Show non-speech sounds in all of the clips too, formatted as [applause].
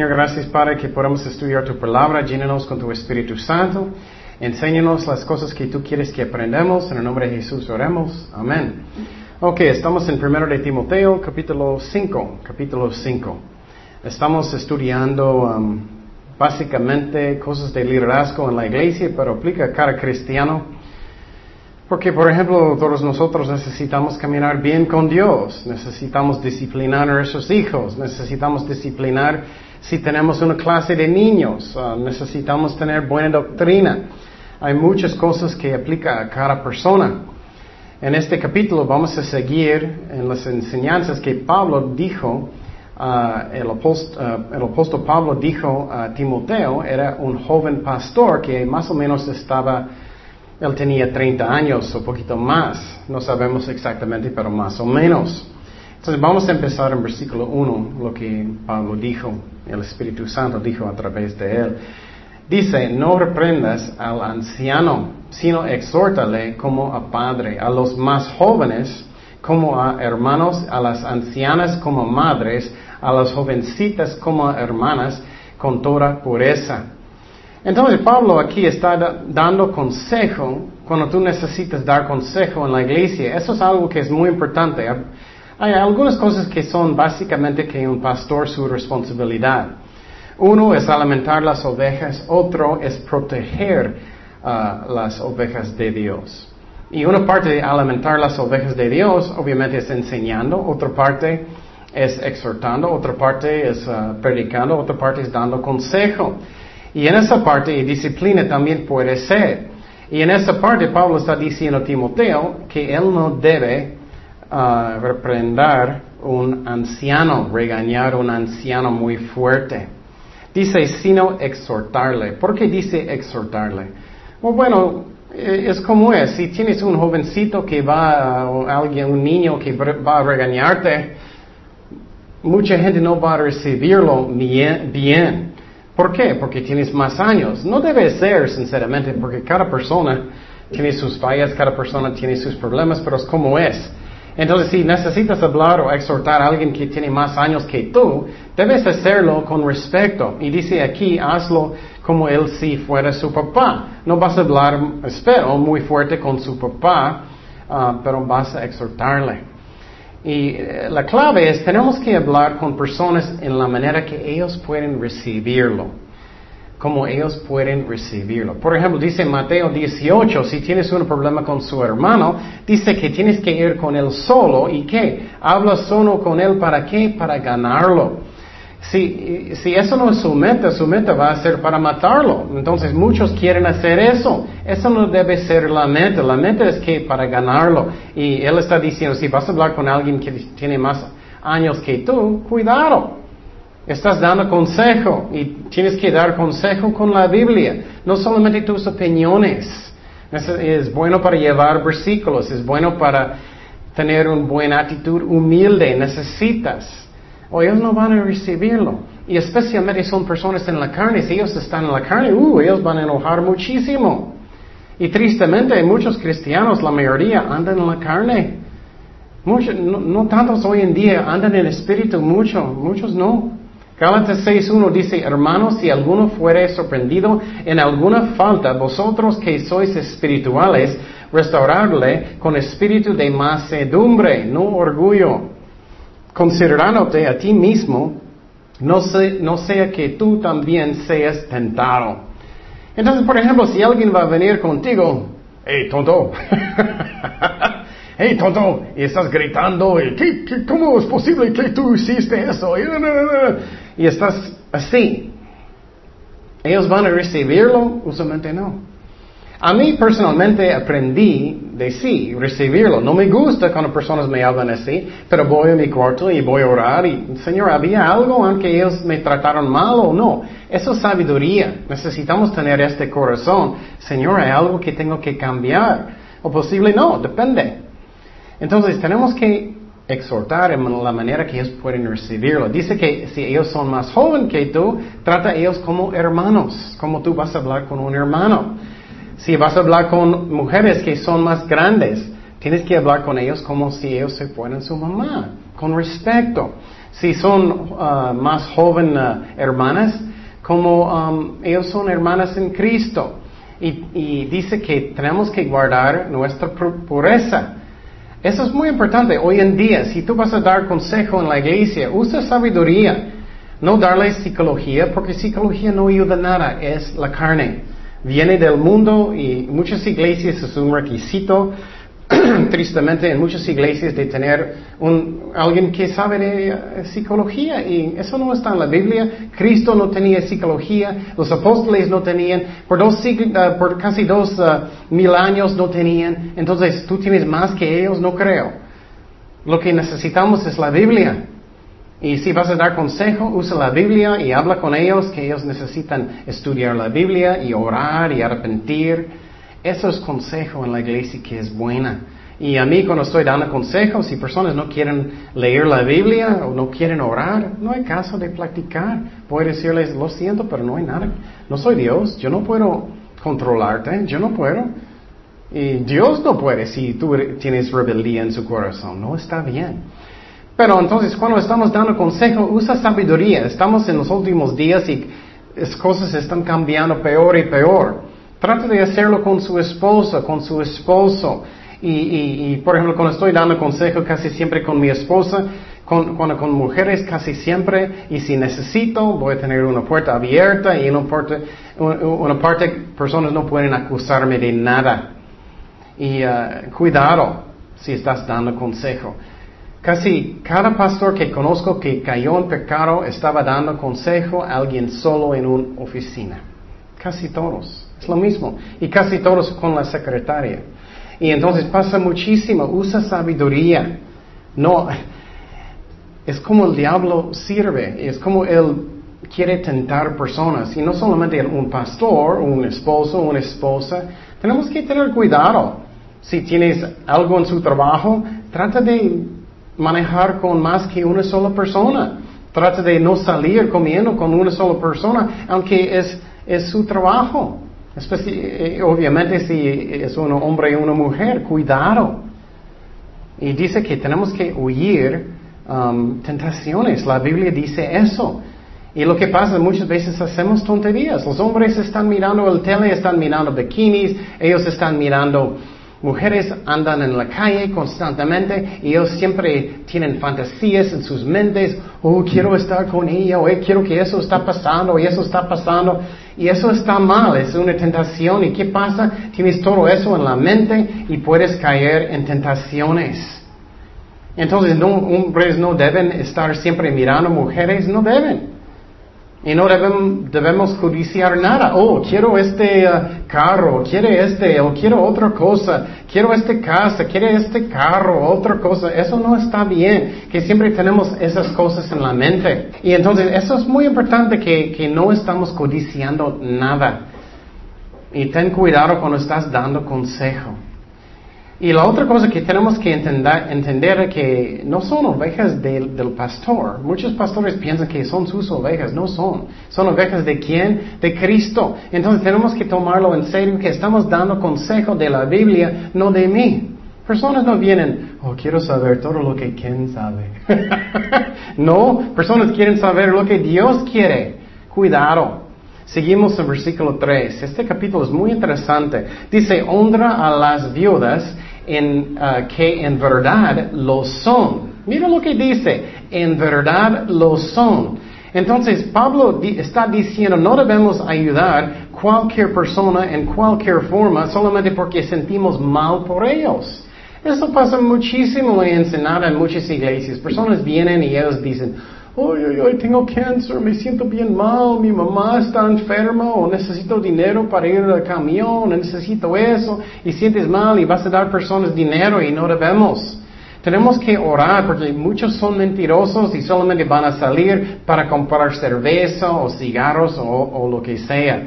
Señor, gracias Padre que podamos estudiar tu palabra, llénanos con tu Espíritu Santo, enséñanos las cosas que tú quieres que aprendamos, en el nombre de Jesús oremos, amén. Ok, estamos en 1 de Timoteo, capítulo 5, capítulo 5. Estamos estudiando um, básicamente cosas de liderazgo en la iglesia, pero aplica a cada cristiano. Porque, por ejemplo, todos nosotros necesitamos caminar bien con Dios, necesitamos disciplinar a nuestros hijos, necesitamos disciplinar si tenemos una clase de niños, uh, necesitamos tener buena doctrina. Hay muchas cosas que aplica a cada persona. En este capítulo vamos a seguir en las enseñanzas que Pablo dijo, uh, el, apóstol, uh, el apóstol Pablo dijo a Timoteo, era un joven pastor que más o menos estaba él tenía 30 años o poquito más, no sabemos exactamente, pero más o menos. Entonces vamos a empezar en versículo 1, lo que Pablo dijo, el Espíritu Santo dijo a través de él. Dice, no reprendas al anciano, sino exhórtale como a padre, a los más jóvenes como a hermanos, a las ancianas como madres, a las jovencitas como hermanas, con toda pureza. Entonces Pablo aquí está dando consejo cuando tú necesitas dar consejo en la iglesia. Eso es algo que es muy importante. Hay algunas cosas que son básicamente que un pastor su responsabilidad. Uno es alimentar las ovejas, otro es proteger uh, las ovejas de Dios. Y una parte de alimentar las ovejas de Dios obviamente es enseñando, otra parte es exhortando, otra parte es uh, predicando, otra parte es dando consejo. Y en esa parte, y disciplina también puede ser. Y en esa parte Pablo está diciendo a Timoteo que él no debe uh, reprender un anciano, regañar un anciano muy fuerte. Dice, sino exhortarle. ¿Por qué dice exhortarle? bueno, eh, es como es. Si tienes un jovencito que va, o alguien, un niño que va a regañarte, mucha gente no va a recibirlo bien. ¿Por qué? Porque tienes más años. No debe ser, sinceramente, porque cada persona tiene sus fallas, cada persona tiene sus problemas, pero es como es. Entonces, si necesitas hablar o exhortar a alguien que tiene más años que tú, debes hacerlo con respeto. Y dice aquí, hazlo como él si fuera su papá. No vas a hablar, espero, muy fuerte con su papá, ah, pero vas a exhortarle. Y eh, la clave es, tenemos que hablar con personas en la manera que ellos pueden recibirlo, como ellos pueden recibirlo. Por ejemplo, dice Mateo 18, si tienes un problema con su hermano, dice que tienes que ir con él solo y que habla solo con él para qué? Para ganarlo. Si, si eso no es su meta, su meta va a ser para matarlo. Entonces muchos quieren hacer eso. Eso no debe ser la meta. La meta es que para ganarlo. Y él está diciendo, si vas a hablar con alguien que tiene más años que tú, cuidado. Estás dando consejo y tienes que dar consejo con la Biblia, no solamente tus opiniones. Es, es bueno para llevar versículos, es bueno para tener una buena actitud humilde, necesitas o ellos no van a recibirlo. Y especialmente son personas en la carne. Si ellos están en la carne, uh, ellos van a enojar muchísimo. Y tristemente muchos cristianos, la mayoría, andan en la carne. Muchos, no, tantos hoy en día andan en espíritu, mucho, muchos no. Gálatas 6.1 dice, hermanos, si alguno fuere sorprendido en alguna falta, vosotros que sois espirituales, restaurarle con espíritu de macedumbre, no orgullo considerándote a ti mismo, no, sea que tú también seas tentado. Entonces, por ejemplo, si alguien va a venir contigo, hey, tonto, [laughs] hey, tonto, y estás gritando, ¿Qué, cómo es posible que tú hiciste eso? Y estás así. ¿Ellos van a recibirlo? Usualmente no. A mí personalmente aprendí de sí, recibirlo. No me gusta cuando personas me hablan así, pero voy a mi cuarto y voy a orar y, Señor, ¿había algo aunque ellos me trataron mal o no? Eso es sabiduría. Necesitamos tener este corazón. Señor, ¿hay algo que tengo que cambiar? O posible no, depende. Entonces tenemos que exhortar en la manera que ellos pueden recibirlo. Dice que si ellos son más jóvenes que tú, trata a ellos como hermanos, como tú vas a hablar con un hermano. Si vas a hablar con mujeres que son más grandes, tienes que hablar con ellos como si ellos se fueran su mamá, con respeto. si son uh, más joven uh, hermanas, como um, ellos son hermanas en Cristo. Y, dice que tenemos que guardar nuestra pureza. Eso es muy importante. Hoy en día, si tú vas a dar consejo en la iglesia, usa sabiduría. No darle psicología, porque psicología no ayuda nada, es la carne. Viene del mundo y muchas iglesias es un requisito [clears throat] tristemente en muchas iglesias de tener alguien que sabe eh, psicología y eso no está en la Biblia. Cristo no tenía psicología, los apóstoles no tenían, por, dos, por casi dos uh, mil años no tenían. Entonces tú tienes más que ellos, no creo. Lo que necesitamos es la Biblia. Y si vas a dar consejo, usa la Biblia y habla con ellos que ellos necesitan estudiar la Biblia y orar y arrepentir. Eso es consejo en la iglesia que es buena. Y a mí cuando estoy dando consejos, si personas no quieren leer la Biblia o no quieren orar, no hay caso de platicar. Puedo decirles, lo siento, pero no hay nada. No soy Dios, yo no puedo controlarte, yo no puedo. Y Dios no puede si tú tienes rebeldía en su corazón, no está bien. Pero entonces cuando estamos dando consejo, usa sabiduría. Estamos en los últimos días y las cosas están cambiando peor y peor. Trata de hacerlo con su esposa, con su esposo. Y, por ejemplo, cuando estoy dando consejo casi siempre con mi esposa, con, cuando con mujeres casi siempre, y si necesito, voy a tener una puerta abierta y una parte, una parte personas no pueden acusarme de nada. Y uh, cuidado si estás dando consejo. Casi cada pastor que conozco que cayó en pecado estaba dando consejo a alguien solo en una oficina. Casi todos. Es lo mismo. Y casi todos con la secretaria. Y entonces pasa muchísimo. Usa sabiduría. No, es como el diablo sirve. Es como él quiere tentar personas. Y no solamente un pastor, un esposo, una esposa. Tenemos que tener cuidado. Si tienes algo en su trabajo, trata de manejar con más que una sola persona. Trata de no salir comiendo con una sola persona, aunque es, es su trabajo. Eh, obviamente si es un hombre y una mujer, cuidado. Y dice que tenemos que huir um, tentaciones. La Biblia dice eso. Y lo que pasa, muchas veces hacemos tonterías. Los hombres están mirando el tele, están mirando bikinis, ellos están mirando Mujeres andan en la calle constantemente y ellos siempre tienen fantasías en sus mentes, oh, quiero estar con ella, o eh, quiero que eso está pasando, y eso está pasando, y eso está mal, es una tentación. ¿Y qué pasa? Tienes todo eso en la mente y puedes caer en tentaciones. Entonces, no, hombres no deben estar siempre mirando mujeres, no deben. Y no debemos, debemos codiciar nada. Oh, quiero este uh, carro, quiere este, o quiero otra cosa, quiero este casa, quiere este carro, otra cosa. Eso no está bien, que siempre tenemos esas cosas en la mente. Y entonces eso es muy importante que, que no estamos codiciando nada. Y ten cuidado cuando estás dando consejo. Y la otra cosa que tenemos que entender, es que no son ovejas del pastor. Muchos pastores piensan que son sus ovejas, no son. Son ovejas de quién? De Cristo. Entonces tenemos que tomarlo en serio que estamos dando consejo de la Biblia, no de mí. Personas no vienen, oh, quiero saber todo lo que Ken sabe. [laughs] no, personas quieren saber lo que Dios quiere. Cuidado. Seguimos en versículo 3. Este capítulo es muy interesante. Dice, honra a las viudas en, uh, que en verdad lo son. Mira lo que dice, en verdad lo son. Entonces Pablo está diciendo, no debemos ayudar cualquier persona en cualquier forma solamente porque sentimos mal por ellos. Eso pasa muchísimo en Ensenada en muchas iglesias. Personas vienen y ellos dicen, hoy, hoy, hoy tengo cáncer, me siento bien mal, mi mamá está enferma o necesito dinero para ir al camión, necesito eso, y sientes mal y vas a dar personas dinero y no debemos. Tenemos que orar porque muchos son mentirosos y solamente van a salir para comprar cerveza o cigarros o, o lo que sea.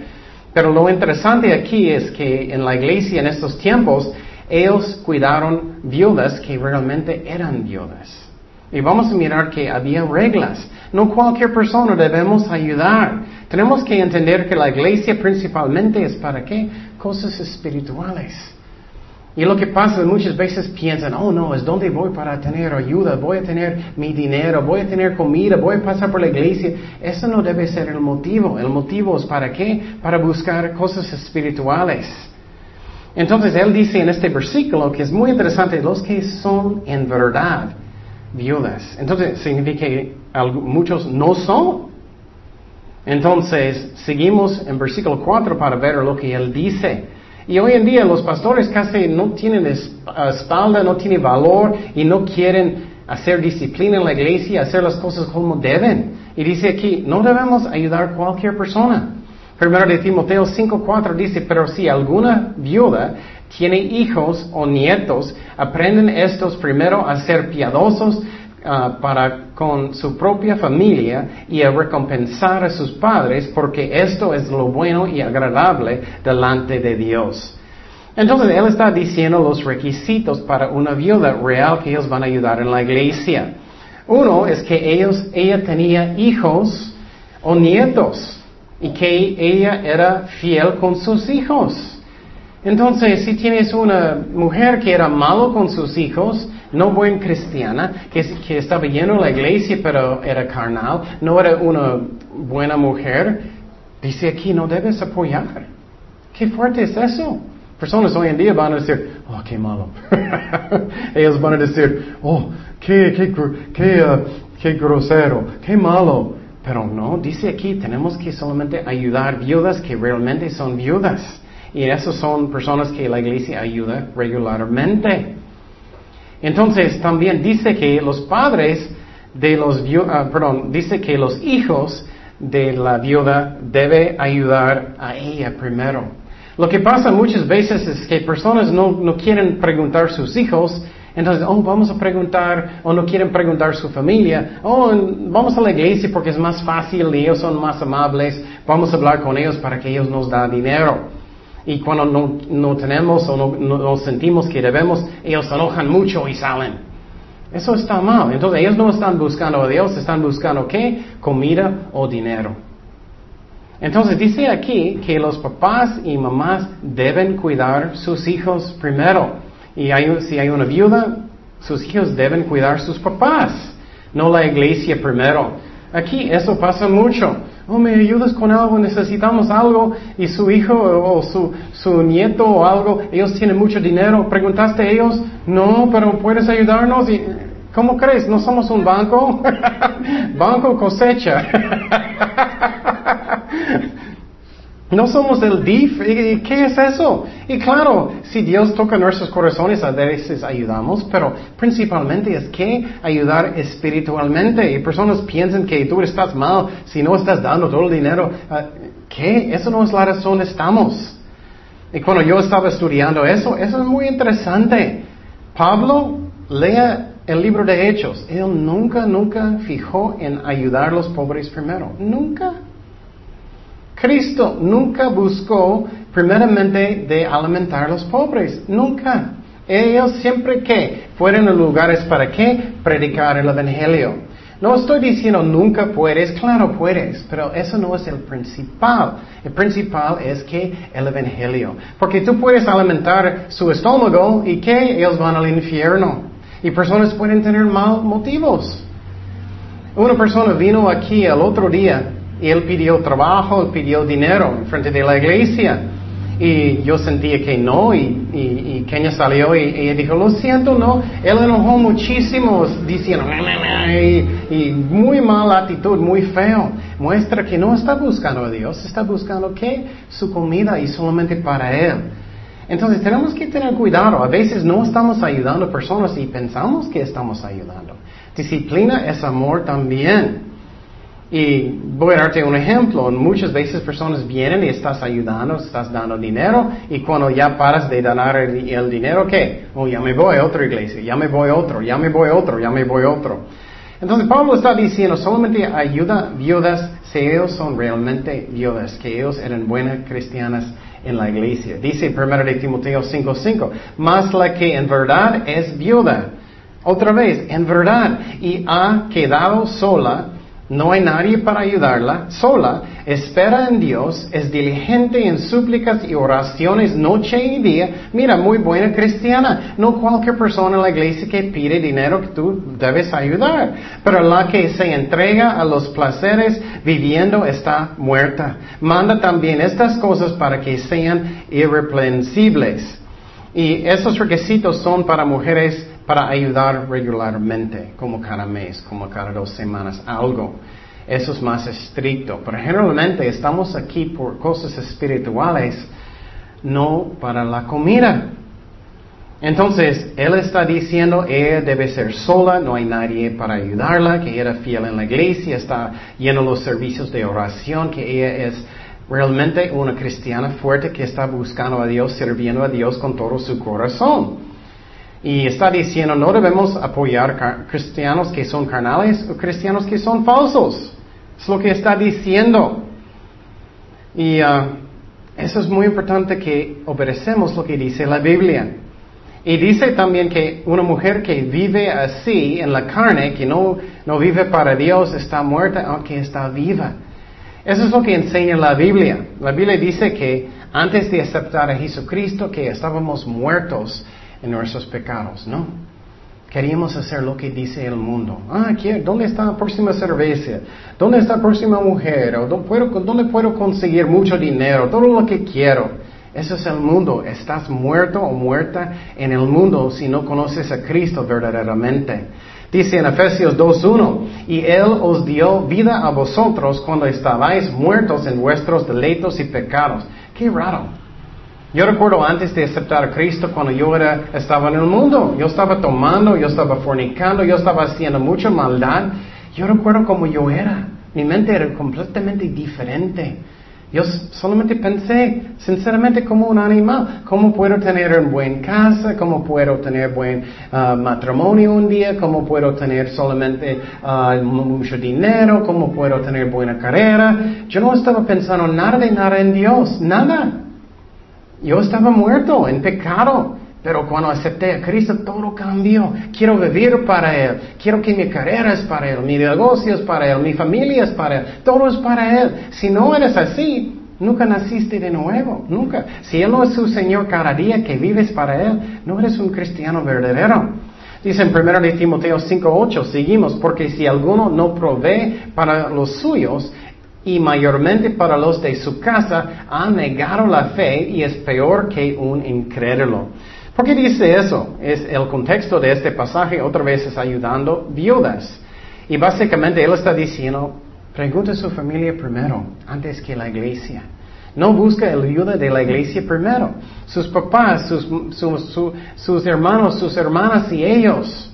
Pero lo interesante aquí es que en la iglesia en estos tiempos ellos cuidaron viudas que realmente eran viudas. Y vamos a mirar que había reglas. No cualquier persona debemos ayudar. Tenemos que entender que la iglesia principalmente es para qué? Cosas espirituales. Y lo que pasa muchas veces piensan, oh no, es donde voy para tener ayuda, voy a tener mi dinero, voy a tener comida, voy a pasar por la iglesia. Eso no debe ser el motivo. El motivo es para qué? Para buscar cosas espirituales. Entonces él dice en este versículo que es muy interesante, los que son en verdad viudas. Entonces significa que muchos no son. Entonces seguimos en versículo 4 para ver lo que él dice. Y hoy en día los pastores casi no tienen espalda, no tienen valor y no quieren hacer disciplina en la iglesia, hacer las cosas como deben. Y dice aquí, no debemos ayudar a cualquier persona. Primero de Timoteo 5.4 dice, pero si alguna viuda tiene hijos o nietos, aprenden estos primero a ser piadosos ah, para con su propia familia y a recompensar a sus padres, porque esto es lo bueno y agradable delante de Dios. Entonces él está diciendo los requisitos para una viuda real que ellos van a ayudar en la iglesia. Uno es que ellos, ella tenía hijos o nietos y que ella era fiel con sus hijos. Entonces, si tienes una mujer que era malo con sus hijos, no buen cristiana, que, que estaba lleno en la iglesia pero era carnal, no era una buena mujer, dice aquí no debes apoyar. Qué fuerte es eso. Personas hoy en día van a decir, oh, qué malo. [laughs] Ellos van a decir, oh, qué, qué, qué, uh, qué grosero, qué malo. Pero no, dice aquí, tenemos que solamente ayudar viudas que realmente son viudas. Y esas son personas que la iglesia ayuda regularmente. Entonces también dice que los padres de los uh, perdón, dice que los hijos de la viuda debe ayudar a ella primero. Lo que pasa muchas veces es que personas no, no quieren preguntar a sus hijos entonces, oh, vamos a preguntar, o no quieren preguntar a su familia, oh, vamos a la iglesia porque es más fácil y ellos son más amables, vamos a hablar con ellos para que ellos nos den dinero. Y cuando no, no tenemos o no, no, sentimos que debemos, ellos se enojan mucho y salen. Eso está mal. Entonces ellos no están buscando a Dios, están buscando qué? Comida o dinero. Entonces dice aquí que los papás y mamás deben cuidar sus hijos primero. Y si hay una viuda, sus hijos deben cuidar sus papás, no la iglesia primero. Aquí eso pasa mucho. Oh, me ayudas con algo, necesitamos algo, y su hijo o su, su nieto o algo, ellos tienen mucho dinero. ¿Preguntaste a ellos? No, pero puedes ayudarnos. Y, ¿Cómo crees? ¿No somos un banco? [laughs] banco cosecha. [laughs] No somos el DIF. ¿Y qué es eso? Y claro, si Dios toca nuestros corazones, a veces ayudamos, pero principalmente es que ayudar espiritualmente. Y personas piensan que tú estás mal si no estás dando todo el dinero. Ah, ¿Qué? Eso no es la razón, estamos. Y cuando yo estaba estudiando eso, eso es muy interesante. Pablo, lea el libro de Hechos. Él nunca, nunca fijó en ayudar a los pobres primero. Nunca. Cristo nunca buscó primeramente de alimentar a los pobres, nunca. Ellos siempre que fueron a lugares para qué? Predicar el Evangelio. No estoy diciendo nunca puedes, claro puedes, pero eso no es el principal. El principal es que el Evangelio. Porque tú puedes alimentar su estómago y que ellos van al infierno. Y personas pueden tener mal motivos. Una persona vino aquí el otro día él pidió trabajo, pidió dinero en frente de la iglesia. Y yo sentía que no, y, y, Kenia salió y ella dijo, lo siento, no. Él enojó muchísimo, diciendo, y, y muy mala actitud, muy feo. Muestra que no está buscando a Dios, está buscando que su comida y solamente para Él. Entonces tenemos que tener cuidado. A veces no estamos ayudando a personas y pensamos que estamos ayudando. Disciplina es amor también. Y voy a darte un ejemplo. Muchas veces personas vienen y estás ayudando, estás dando dinero y cuando ya paras de dar el, dinero, ¿qué? Oh, ya me voy a otra iglesia, ya me voy a otro, ya me voy a otro, ya me voy a otro. Entonces Pablo está diciendo, solamente ayuda viudas si ellos son realmente viudas, que ellos eran buenas cristianas en la iglesia. Dice 1 de Timoteo 5:5, más la que en verdad es viuda. Otra vez, en verdad, y ha quedado sola no hay nadie para ayudarla, sola, espera en Dios, es diligente en súplicas y oraciones noche y día. Mira, muy buena cristiana. No cualquier persona en la iglesia que pide dinero que tú debes ayudar, pero la que se entrega a los placeres viviendo está muerta. Manda también estas cosas para que sean irreprensibles. Y esos requisitos son para mujeres para ayudar regularmente, como cada mes, como cada dos semanas, algo. Eso es más estricto. Pero generalmente estamos aquí por cosas espirituales, no para la comida. Entonces, él está diciendo, ella debe ser sola, no hay nadie para ayudarla, que era fiel en la iglesia, está lleno los servicios de oración, que ella es realmente una cristiana fuerte que está buscando a Dios, sirviendo a Dios con todo su corazón. Y está diciendo, no debemos apoyar cristianos que son carnales o cristianos que son falsos. Es lo que está diciendo. Y uh, eso es muy importante que obedecemos lo que dice la Biblia. Y dice también que una mujer que vive así en la carne, que no, no vive para Dios, está muerta aunque está viva. Eso es lo que enseña la Biblia. La Biblia dice que antes de aceptar a Jesucristo, que estábamos muertos en nuestros pecados, ¿no? Queríamos hacer lo que dice el mundo. Ah, ¿dónde está la próxima cerveza? ¿Dónde está la próxima mujer? ¿Dónde puedo conseguir mucho dinero? Todo lo que quiero. Eso es el mundo. Estás muerto o muerta en el mundo si no conoces a Cristo verdaderamente. Dice en Efesios 2.1, y Él os dio vida a vosotros cuando estabais muertos en vuestros deleitos y pecados. Qué raro. Yo recuerdo antes de aceptar a Cristo cuando yo era, estaba en el mundo. Yo estaba tomando, yo estaba fornicando, yo estaba haciendo mucha maldad. Yo recuerdo cómo yo era. Mi mente era completamente diferente. Yo solamente pensé, sinceramente, como un animal. ¿Cómo puedo tener una buena casa? ¿Cómo puedo tener buen uh, matrimonio un día? ¿Cómo puedo tener solamente uh, mucho dinero? ¿Cómo puedo tener buena carrera? Yo no estaba pensando nada de nada en Dios. Nada. Yo estaba muerto en pecado, pero cuando acepté a Cristo todo cambió. Quiero vivir para Él. Quiero que mi carrera es para Él, mi negocio es para Él, mi familia es para Él. Todo es para Él. Si no eres así, nunca naciste de nuevo. Nunca. Si Él no es su Señor cada día que vives para Él, no eres un cristiano verdadero. Dice en 1 de Timoteo 5.8, seguimos, porque si alguno no provee para los suyos, y mayormente para los de su casa han negado la fe y es peor que un incrédulo. ¿Por qué dice eso? Es el contexto de este pasaje otra vez es ayudando viudas. Y básicamente él está diciendo, pregunta a su familia primero, antes que la iglesia. No busca el ayuda de la iglesia primero. Sus papás, sus, sus hermanos, sus hermanas y ellos.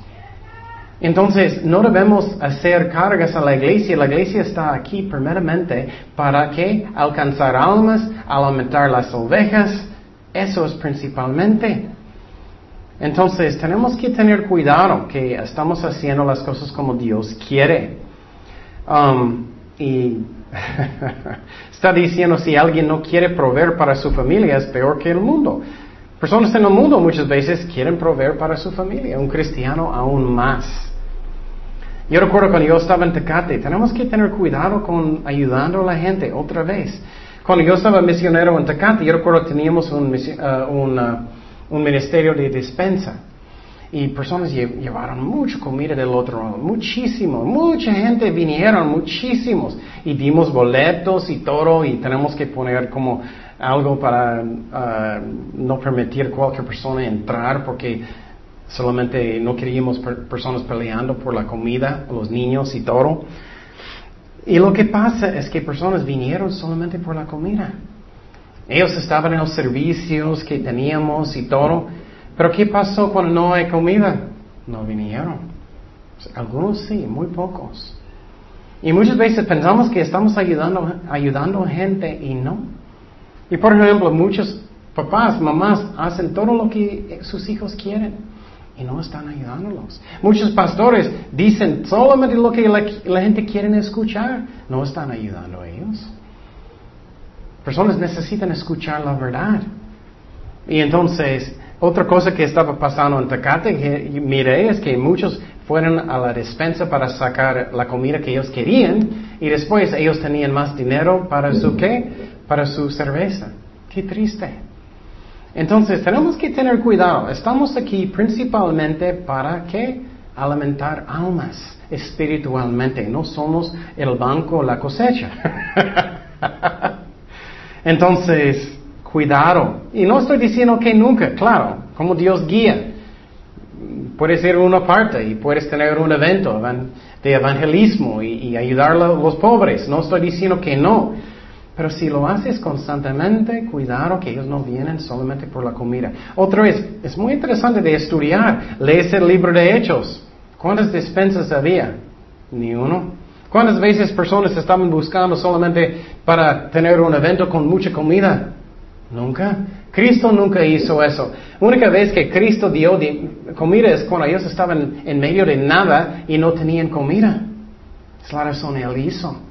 Entonces, no debemos hacer cargas a la iglesia. La iglesia está aquí primeramente para que alcanzar almas, alimentar las ovejas. Eso es principalmente. Entonces, tenemos que tener cuidado que estamos haciendo las cosas como Dios quiere. Um, y [laughs] está diciendo si alguien no quiere proveer para su familia es peor que el mundo. Personas en el mundo muchas veces quieren proveer para su familia, un cristiano aún más. Yo recuerdo cuando yo estaba en Tecate, tenemos que tener cuidado con ayudando a la gente otra vez. Cuando yo estaba misionero en Tecate, yo recuerdo teníamos un, uh, uh, un ministerio de despensa. Y personas llevaron mucha comida del otro lado, muchísimo, mucha gente vinieron, muchísimos. Y dimos boletos y todo, y tenemos que poner como algo para uh, no permitir cualquier persona entrar, porque Solamente no queríamos personas peleando por la comida, los niños y todo. Y lo que pasa es que personas vinieron solamente por la comida. Ellos estaban en los servicios que teníamos y todo. Pero ¿qué pasó cuando no hay comida? No vinieron. Algunos sí, muy pocos. Y muchas veces pensamos que estamos ayudando, ayudando gente y no. Y por ejemplo, muchos papás, mamás hacen todo lo que sus hijos quieren y no están ayudándolos. Muchos pastores dicen solamente lo que la, gente quiere escuchar, no están ayudando a ellos. Personas necesitan escuchar la verdad. Y entonces, otra cosa que estaba pasando en Tecate, que miré, es que muchos fueron a la despensa para sacar la comida que ellos querían y después ellos tenían más dinero para su qué? Para su cerveza. Qué triste. Entonces tenemos que tener cuidado. Estamos aquí principalmente para qué? Alimentar almas espiritualmente. No somos el banco, la cosecha. [laughs] Entonces, cuidado. Y no estoy diciendo que nunca, claro, como Dios guía. Puedes ir a una parte y puedes tener un evento de evangelismo y, ayudar a los pobres. No estoy diciendo que no. Pero si lo haces constantemente, cuidado que ellos no vienen solamente por la comida. Otra vez, es muy interesante de estudiar. Lees el libro de Hechos. ¿Cuántas despensas había? Ni uno. ¿Cuántas veces personas estaban buscando solamente para tener un evento con mucha comida? Nunca. Cristo nunca hizo eso. Única vez que Cristo dio comida es cuando ellos estaban en medio de nada y no tenían comida. Es la razón Él hizo.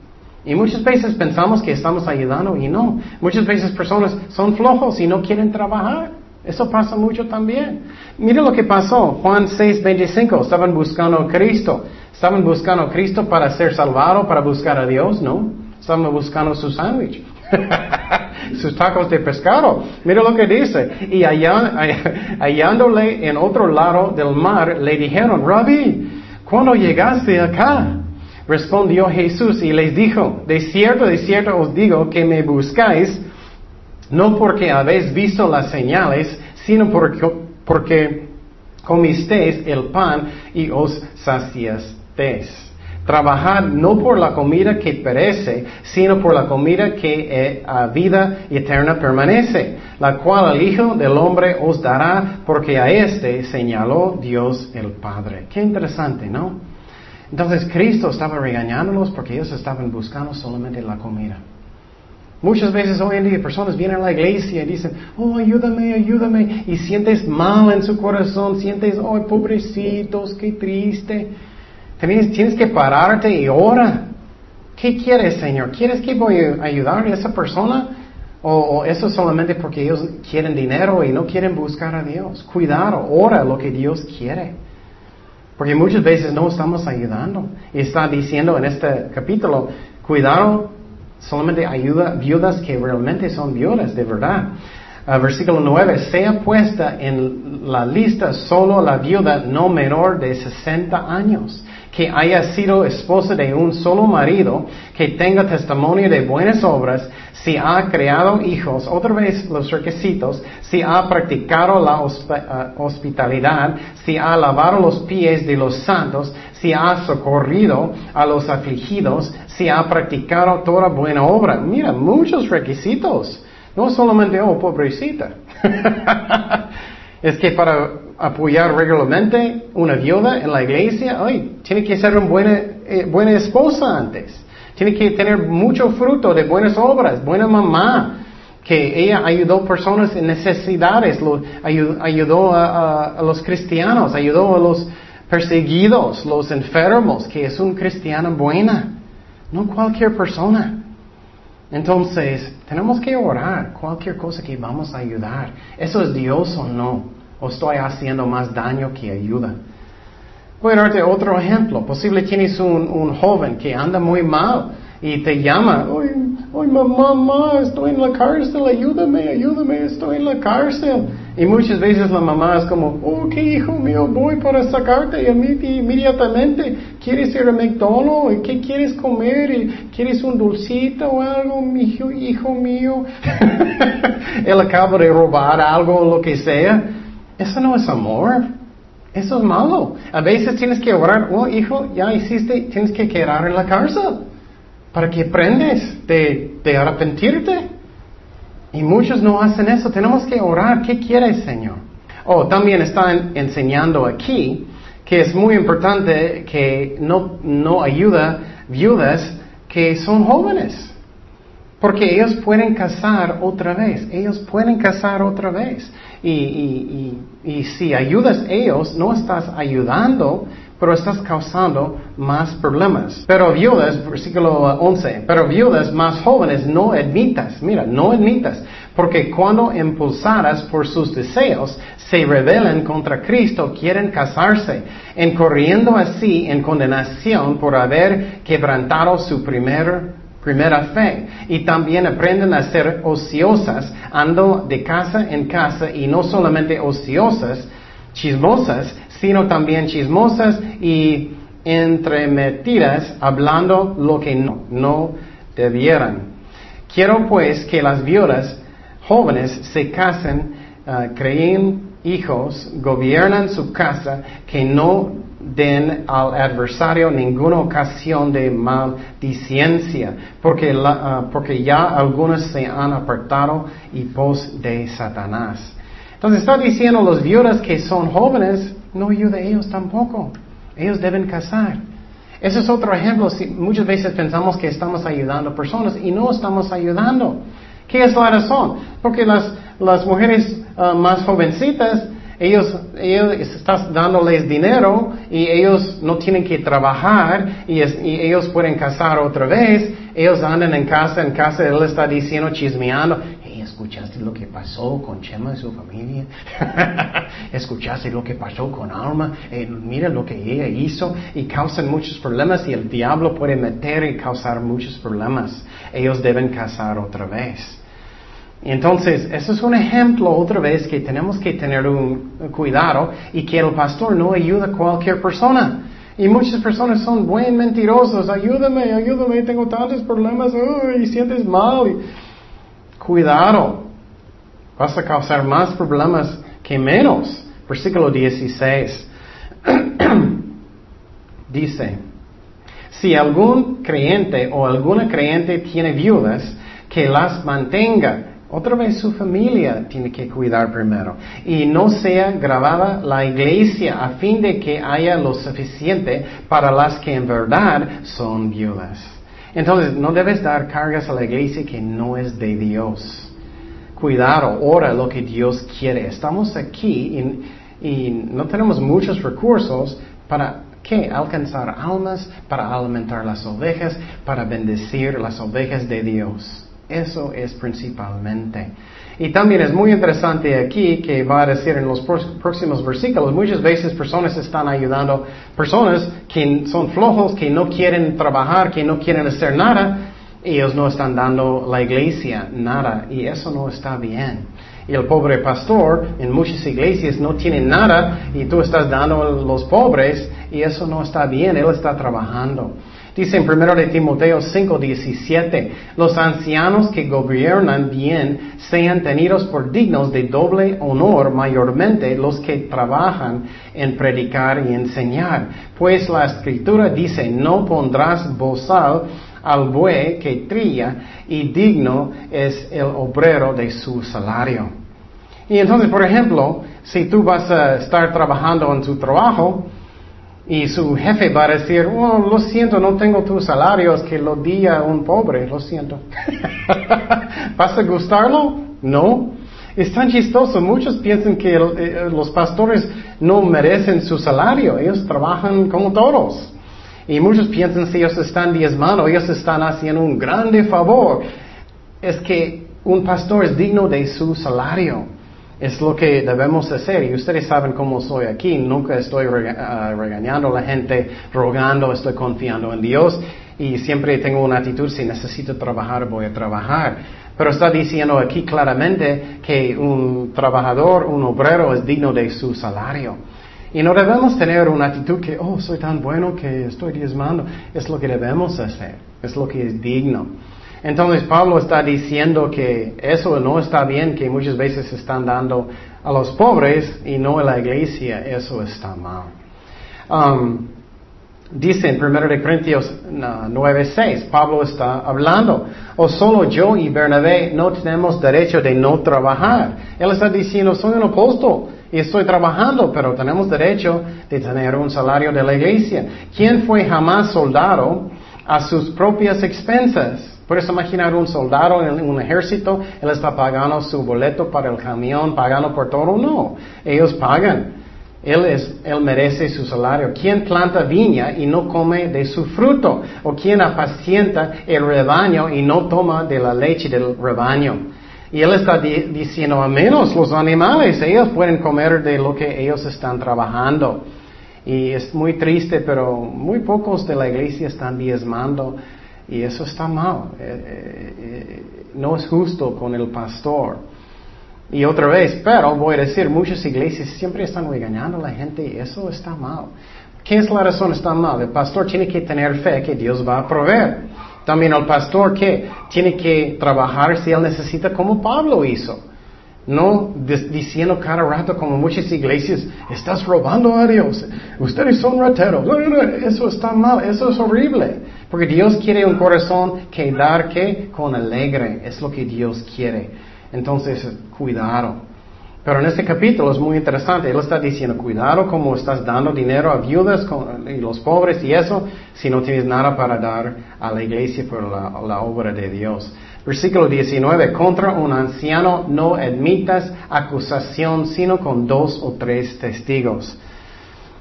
Y muchas veces pensamos que estamos ayudando y no. Muchas veces personas son flojos y no quieren trabajar. Eso pasa mucho también. Mira lo que pasó. Juan 6, 25. Estaban buscando a Cristo. Estaban buscando a Cristo para ser salvado, para buscar a Dios, ¿no? Estaban buscando su sándwich. [laughs] sus tacos de pescado. Mira lo que dice. Y [laughs] hallándole en otro lado del mar, le dijeron, Rabbi, ¿cuándo llegaste acá? Respondió Jesús y les dijo, de cierto, de cierto os digo que me buscáis, no porque habéis visto las señales, sino porque, comisteis el pan y os saciasteis. Trabajad no por la comida que perece, sino por la comida que eh, a vida eterna permanece, la cual el Hijo del Hombre os dará, porque a éste señaló Dios el Padre. Qué interesante, ¿no? Entonces Cristo estaba regañándolos porque ellos estaban buscando solamente la comida. Muchas veces hoy en día personas vienen a la iglesia y dicen, oh, ayúdame, ayúdame, y sientes mal en su corazón, sientes, oh, pobrecitos, qué triste. Tienes, que pararte y ora. ¿Qué quieres, Señor? ¿Quieres que voy a ayudar a esa persona? O, eso solamente porque ellos quieren dinero y no quieren buscar a Dios. Cuidado, ora lo que Dios quiere. Porque muchas veces no estamos ayudando. Y está diciendo en este capítulo, cuidado, solamente ayuda viudas que realmente son viudas, de verdad. Uh, versículo 9, sea puesta en la lista solo la viuda no menor de 60 años que haya sido esposa de un solo marido, que tenga testimonio de buenas obras, si ha creado hijos, otra vez los requisitos, si ha practicado la eh, hospitalidad, si ha lavado los pies de los santos, si ha socorrido a los afligidos, si ha practicado toda buena obra. Mira, muchos requisitos. No solamente, oh, pobrecita. [laughs] es que para apoyar regularmente una viuda en la iglesia, ay, tiene que ser una buena, eh, buena esposa antes. Tiene que tener mucho fruto de buenas obras, buena mamá, que ella ayudó personas en necesidades, ayudó, a, los cristianos, ayudó a los perseguidos, los enfermos, que es un cristiano buena, no cualquier persona. Entonces, tenemos que orar cualquier cosa que vamos a ayudar. ¿Eso es Dios o no? ¿O estoy haciendo más daño que ayuda? Voy a darte otro ejemplo. Posible tienes un, un joven que anda muy mal y te llama, ¡Ay, ay mamá, mamá, estoy en la cárcel, ayúdame, ayúdame, estoy en la cárcel! Y muchas veces la mamá es como, oh, qué hijo mío, voy para sacarte inmediatamente. ¿Quieres ir a McDonald's? ¿Qué quieres comer? ¿Quieres un dulcito o algo, hijo, hijo mío? [laughs] Él acaba de robar algo o lo que sea. Eso no es amor. Eso es malo. A veces tienes que orar, oh hijo, ya hiciste, tienes que quedar en la cárcel para que aprendes de, arrepentirte. Y muchos no hacen eso. Tenemos que orar. ¿Qué quieres, Señor? Oh, también están enseñando aquí que es muy importante que no, no ayuda viudas que son jóvenes. Porque ellos pueden casar otra vez, ellos pueden casar otra vez. Y, y, y, y, si ayudas a ellos, no estás ayudando, pero estás causando más problemas. Pero viudas, versículo 11, pero viudas más jóvenes no admitas, mira, no admitas, porque cuando impulsadas por sus deseos se rebelen contra Cristo, quieren casarse, encorriendo así en condenación por haber quebrantado su primer, primera fe. Y también aprenden a ser ociosas, ando de casa en casa, y no solamente ociosas, chismosas, sino también chismosas y entremetidas, hablando lo que no, debieran. Quiero pues que las viudas jóvenes se casen, uh, creen hijos, gobiernan su casa, que no den al adversario ninguna ocasión de maldiciencia, porque, uh, porque ya algunos se han apartado y pos de Satanás. Entonces está diciendo los viudas que son jóvenes, no ayude a ellos tampoco. Ellos deben casar. Ese es otro ejemplo. muchas veces pensamos que estamos ayudando a personas y no estamos ayudando. ¿Qué es la razón? Porque las, las mujeres uh, más jovencitas, ellos, ellos están dándoles dinero y ellos no tienen que trabajar y, y, ellos pueden casar otra vez. Ellos andan en casa, en casa, él está diciendo, chismeando, ¿Escuchaste lo que pasó con Chema y su familia? [laughs] ¿Escuchaste lo que pasó con Alma? Eh, mira lo que ella hizo y causan muchos problemas y el diablo puede meter y causar muchos problemas. Ellos deben casar otra vez. Entonces, eso es un ejemplo otra vez que tenemos que tener un cuidado y que el pastor no ayuda a cualquier persona. Y muchas personas son buen mentirosos. Ayúdame, ayúdame, tengo tantos problemas y sientes mal. Cuidado, vas a causar más problemas que menos. Versículo 16. [clears throat] Dice, si algún creyente o alguna creyente tiene viudas, que las mantenga. Otra vez su familia tiene que cuidar primero. Y no sea grabada la iglesia a fin de que haya lo suficiente para las que en verdad son viudas. Entonces, no debes dar cargas a la iglesia que no es de Dios. Cuidado, ora lo que Dios quiere. Estamos aquí y, no tenemos muchos recursos para ¿qué? Alcanzar almas, para alimentar las ovejas, para bendecir las ovejas de Dios. Eso es principalmente. Y también es muy interesante aquí que va a decir en los próximos versículos, muchas veces personas están ayudando, personas que son flojos, que no quieren trabajar, que no quieren hacer nada, ellos no están dando la iglesia nada y eso no está bien. Y el pobre pastor en muchas iglesias no tiene nada y tú estás dando a los pobres y eso no está bien, él está trabajando. Dice en 1 de Timoteo 5:17, los ancianos que gobiernan bien sean tenidos por dignos de doble honor mayormente los que trabajan en predicar y enseñar. Pues la escritura dice, no pondrás bozal al buey que trilla y digno es el obrero de su salario. Y entonces, por ejemplo, si tú vas a estar trabajando en tu trabajo, y su jefe va a decir, oh, lo siento, no tengo tus salarios que lo di a un pobre, lo siento. [laughs] ¿Vas a gustarlo? No. Es tan chistoso, muchos piensan que eh, los pastores no merecen su salario, ellos trabajan como todos. Y muchos piensan que ellos están diezmando, ellos están haciendo un grande favor. Es que un pastor es digno de su salario. Es lo que debemos hacer. Y ustedes saben cómo soy aquí. Nunca estoy ah, regañando a la gente, rogando, estoy confiando en Dios. Y siempre tengo una actitud, si necesito trabajar, voy a trabajar. Pero está diciendo aquí claramente que un trabajador, un obrero es digno de su salario. Y no debemos tener una actitud que, oh, soy tan bueno que estoy diezmando. Es lo que debemos hacer. Es lo que es digno. Entonces Pablo está diciendo que eso no está bien, que muchas veces están dando a los pobres y no a la iglesia, eso está mal. Um, dice en 1 Corintios 9:6, Pablo está hablando, o solo yo y Bernabé no tenemos derecho de no trabajar. Él está diciendo, soy un apóstol y estoy trabajando, pero tenemos derecho de tener un salario de la iglesia. ¿Quién fue jamás soldado a sus propias expensas? Puedes imaginar un soldado en un ejército, él está pagando su boleto para el camión, pagando por todo. No, ellos pagan. Él, es, él merece su salario. ¿Quién planta viña y no come de su fruto? ¿O quién apacienta el rebaño y no toma de la leche del rebaño? Y él está diciendo, a menos los animales, ellos pueden comer de lo que ellos están trabajando. Y es muy triste, pero muy pocos de la iglesia están diezmando y eso está mal. Eh, eh, eh, no es justo con el pastor. Y otra vez, pero voy a decir, muchas iglesias siempre están regañando a la gente y eso está mal. ¿Qué es la razón está mal? El pastor tiene que tener fe que Dios va a proveer. También el pastor que tiene que trabajar si él necesita como Pablo hizo. No diciendo cada rato como muchas iglesias, estás robando a Dios, ustedes son rateros. Eso está mal, eso es horrible. Porque Dios quiere un corazón que dar que con alegre, es lo que Dios quiere. Entonces, cuidado. Pero en este capítulo es muy interesante. Él está diciendo, cuidado como estás dando dinero a viudas y los pobres y eso, si no tienes nada para dar a la iglesia por la, obra de Dios. Versículo 19, contra un anciano no admitas acusación sino con dos o tres testigos.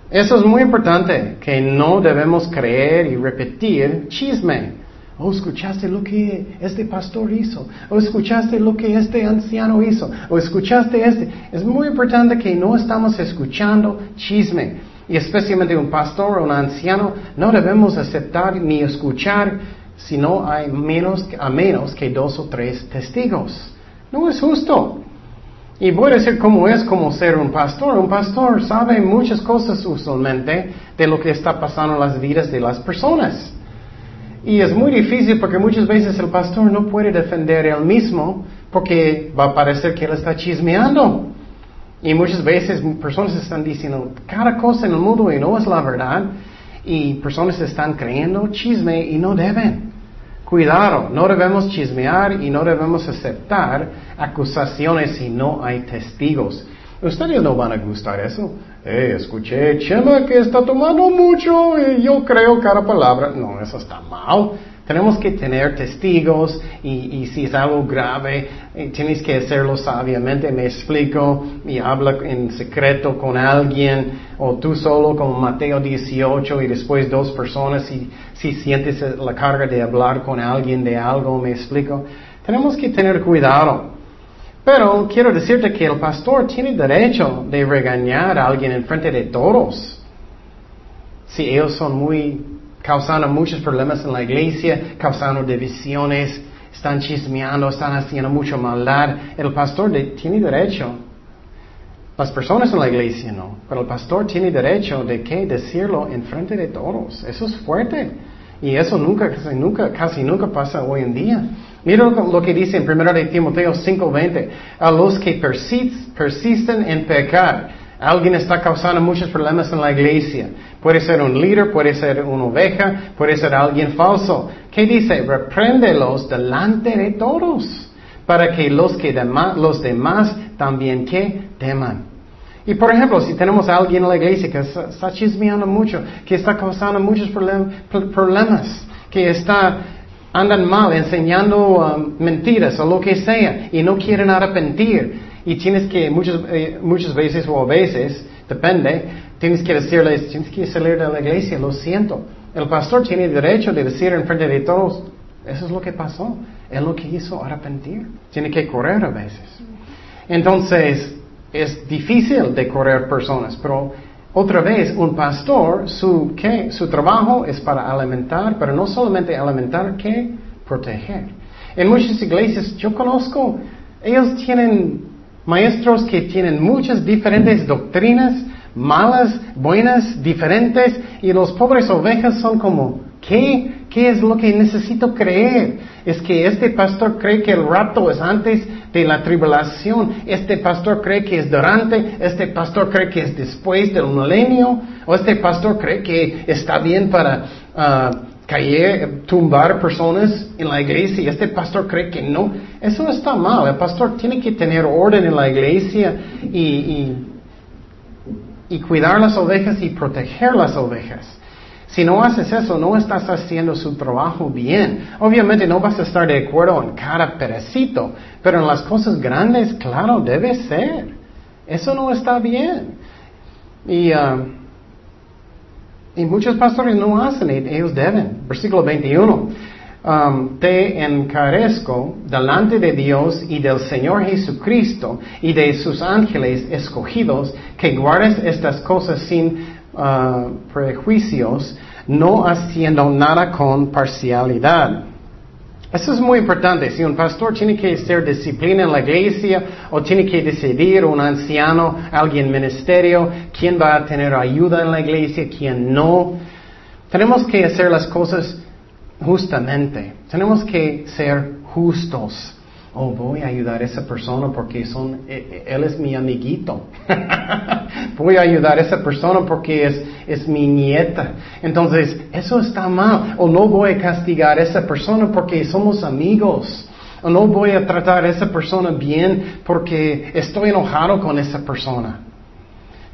Eso es muy importante, que no debemos creer y repetir chisme. O escuchaste lo que este pastor hizo. O escuchaste lo que este anciano hizo. O escuchaste este. Es muy importante que no estamos escuchando chisme. Y especialmente un pastor o un anciano no debemos aceptar ni escuchar si no hay menos, a menos que dos o tres testigos. No es justo. Y a decir cómo es como ser un pastor. Un pastor sabe muchas cosas usualmente de lo que está pasando en las vidas de las personas. Y es muy difícil porque muchas veces el pastor no puede defender él mismo porque va a parecer que él está chismeando. Y muchas veces personas están diciendo cada cosa en el mundo y no es la verdad. Y personas están creyendo chisme y no deben. Cuidado, no debemos chismear y no debemos aceptar acusaciones si no hay testigos. Ustedes no van a gustar eso. Eh, escuché, Chema, que está tomando mucho y yo creo cada palabra. No, eso está mal. Tenemos que tener testigos y, si es algo grave, eh, tienes que hacerlo sabiamente. Me explico y habla en secreto con alguien o tú solo como Mateo 18 y después dos personas y si sientes la carga de hablar con alguien de algo, me explico. Tenemos que tener cuidado. Pero quiero decirte que el pastor tiene derecho de regañar a alguien en frente de todos. Si ellos son muy causando muchos problemas en la iglesia, causando divisiones, están chismeando, están haciendo mucha maldad, el pastor tiene derecho. Las personas en la iglesia no, pero el pastor tiene derecho de que decirlo en frente de todos. Eso es fuerte. Y eso nunca, nunca, casi nunca pasa hoy en día. Mira lo que dice en 1 de Timoteo 5:20. A los que persisten en pecar. Alguien está causando muchos problemas en la iglesia. Puede ser un líder, puede ser una oveja, puede ser alguien falso. ¿Qué dice? Repréndelos delante de todos, para que los, que los demás también que teman. Y por ejemplo, si tenemos a alguien en la iglesia que está chismeando mucho, que está causando muchos problemas, que está andan mal enseñando um, mentiras o lo que sea y no quieren arrepentir y tienes que muchas, eh, muchas veces o a veces, depende, tienes que decirles, tienes que salir de la iglesia, lo siento. El pastor tiene derecho de decir en frente de todos, eso es lo que pasó, es lo que hizo arrepentir. Tiene que correr a veces. Entonces, es difícil de correr personas, pero otra vez, un pastor, su, ¿qué? su trabajo es para alimentar, pero no solamente alimentar, ¿qué? Proteger. En muchas iglesias, yo conozco, ellos tienen maestros que tienen muchas diferentes doctrinas, malas, buenas, diferentes, y los pobres ovejas son como, ¿qué? ¿Qué es lo que necesito creer? Es que este pastor cree que el rapto es antes de la tribulación, este pastor cree que es durante, este pastor cree que es después del milenio, o este pastor cree que está bien para ah, caer, tumbar personas en la iglesia y este pastor cree que no. Eso está mal. El pastor tiene que tener orden en la iglesia y, y cuidar las ovejas y proteger las ovejas. Si no haces eso, no estás haciendo su trabajo bien. Obviamente no vas a estar de acuerdo en cada pedacito, pero en las cosas grandes, claro, debe ser. Eso no está bien. Y, uh, y muchos pastores no hacen, ellos deben. Versículo 21. um, te encarezco delante de Dios y del Señor Jesucristo y de sus ángeles escogidos que guardes estas cosas sin uh, prejuicios, no haciendo nada con parcialidad. Eso es muy importante. Si un pastor tiene que hacer disciplina en la iglesia o tiene que decidir un anciano, alguien ministerio, quién va a tener ayuda en la iglesia, quién no, tenemos que hacer las cosas justamente. Tenemos que ser justos. Oh, voy a ayudar a esa persona porque son, eh, eh, él es mi amiguito. [laughs] voy a ayudar a esa persona porque es, es mi nieta. Entonces, eso está mal. O no voy a castigar a esa persona porque somos amigos. O no voy a tratar a esa persona bien porque estoy enojado con esa persona.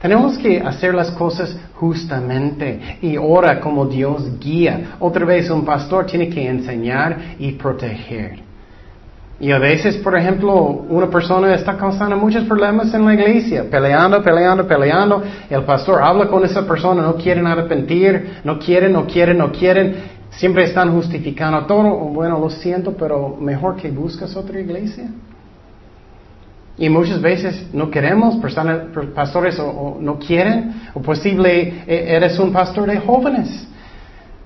Tenemos que hacer las cosas justamente y ora como Dios guía. Otra vez un pastor tiene que enseñar y proteger. Y a veces, por ejemplo, una persona está causando muchos problemas en la iglesia, peleando, peleando, peleando. El pastor habla con esa persona, no quieren arrepentir, no quieren, no quieren, no quieren. Siempre están justificando todo. Bueno, lo siento, pero mejor que busques otra iglesia. Y muchas veces no queremos, pastores o, no quieren, o posible eh, eres un pastor de jóvenes.